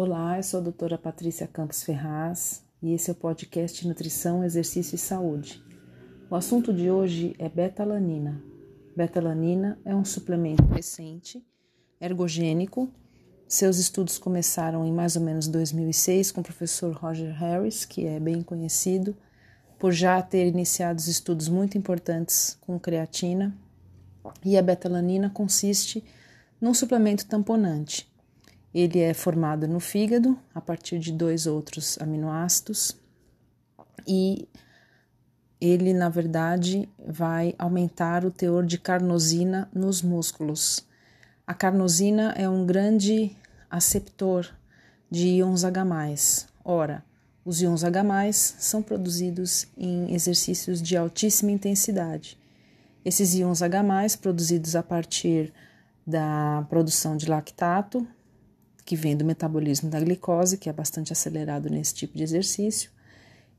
Olá, eu sou a doutora Patrícia Campos Ferraz e esse é o podcast Nutrição, Exercício e Saúde. O assunto de hoje é betalanina. Betalanina é um suplemento recente, ergogênico. Seus estudos começaram em mais ou menos 2006 com o professor Roger Harris, que é bem conhecido por já ter iniciado estudos muito importantes com creatina. E a betalanina consiste num suplemento tamponante ele é formado no fígado a partir de dois outros aminoácidos e ele, na verdade, vai aumentar o teor de carnosina nos músculos. A carnosina é um grande aceptor de íons H+. Ora, os íons H+, são produzidos em exercícios de altíssima intensidade. Esses íons H+, produzidos a partir da produção de lactato, que vem do metabolismo da glicose, que é bastante acelerado nesse tipo de exercício,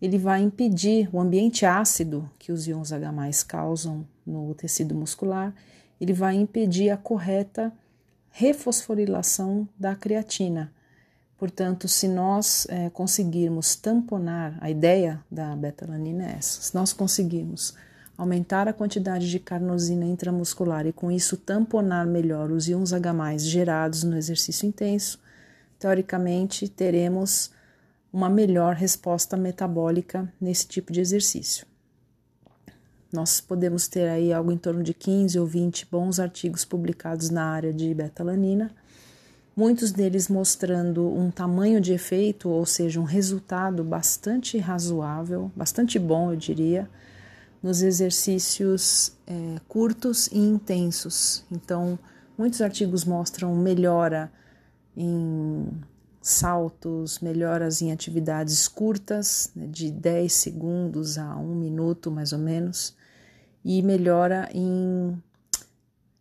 ele vai impedir o ambiente ácido que os íons H+ causam no tecido muscular, ele vai impedir a correta refosforilação da creatina. Portanto, se nós é, conseguirmos tamponar, a ideia da betalanina é essa, se nós conseguirmos aumentar a quantidade de carnosina intramuscular e com isso tamponar melhor os íons H+ gerados no exercício intenso, teoricamente teremos uma melhor resposta metabólica nesse tipo de exercício. Nós podemos ter aí algo em torno de 15 ou 20 bons artigos publicados na área de betalanina, muitos deles mostrando um tamanho de efeito, ou seja, um resultado bastante razoável, bastante bom, eu diria, nos exercícios é, curtos e intensos. Então, muitos artigos mostram melhora em saltos, melhoras em atividades curtas, né, de 10 segundos a 1 minuto mais ou menos, e melhora em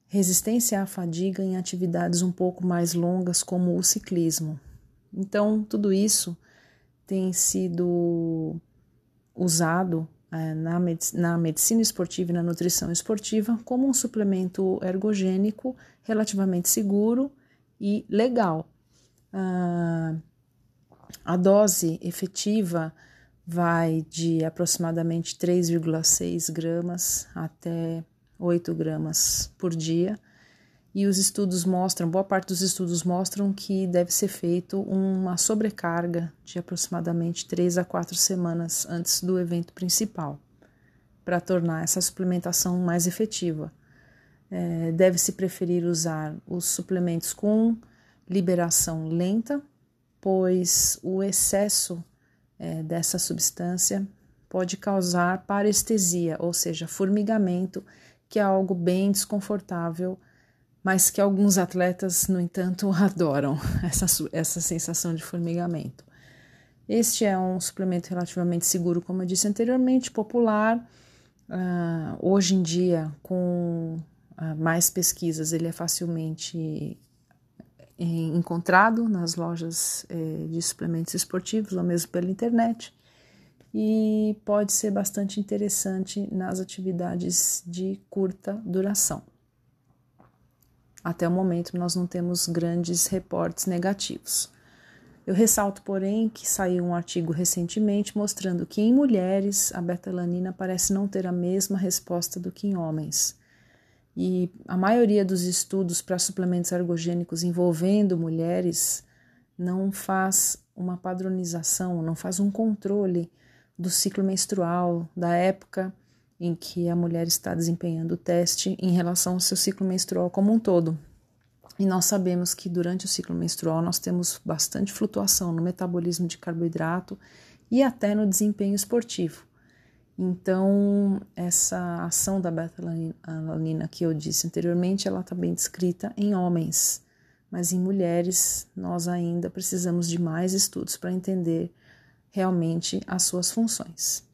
resistência à fadiga em atividades um pouco mais longas, como o ciclismo. Então, tudo isso tem sido usado na, na medicina esportiva e na nutrição esportiva como um suplemento ergogênico relativamente seguro e legal. Ah, a dose efetiva vai de aproximadamente 3,6 gramas até 8 gramas por dia. E os estudos mostram, boa parte dos estudos mostram que deve ser feito uma sobrecarga de aproximadamente 3 a 4 semanas antes do evento principal, para tornar essa suplementação mais efetiva. É, Deve-se preferir usar os suplementos com liberação lenta, pois o excesso é, dessa substância pode causar parestesia, ou seja, formigamento, que é algo bem desconfortável mas que alguns atletas, no entanto, adoram essa, essa sensação de formigamento. Este é um suplemento relativamente seguro, como eu disse anteriormente, popular. Uh, hoje em dia, com uh, mais pesquisas, ele é facilmente eh, encontrado nas lojas eh, de suplementos esportivos ou mesmo pela internet e pode ser bastante interessante nas atividades de curta duração. Até o momento, nós não temos grandes reportes negativos. Eu ressalto, porém, que saiu um artigo recentemente mostrando que em mulheres a betalanina parece não ter a mesma resposta do que em homens. E a maioria dos estudos para suplementos ergogênicos envolvendo mulheres não faz uma padronização, não faz um controle do ciclo menstrual, da época em que a mulher está desempenhando o teste em relação ao seu ciclo menstrual como um todo. E nós sabemos que durante o ciclo menstrual nós temos bastante flutuação no metabolismo de carboidrato e até no desempenho esportivo. Então, essa ação da beta-alanina que eu disse anteriormente, ela está bem descrita em homens, mas em mulheres nós ainda precisamos de mais estudos para entender realmente as suas funções.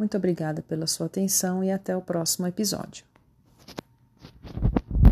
Muito obrigada pela sua atenção e até o próximo episódio.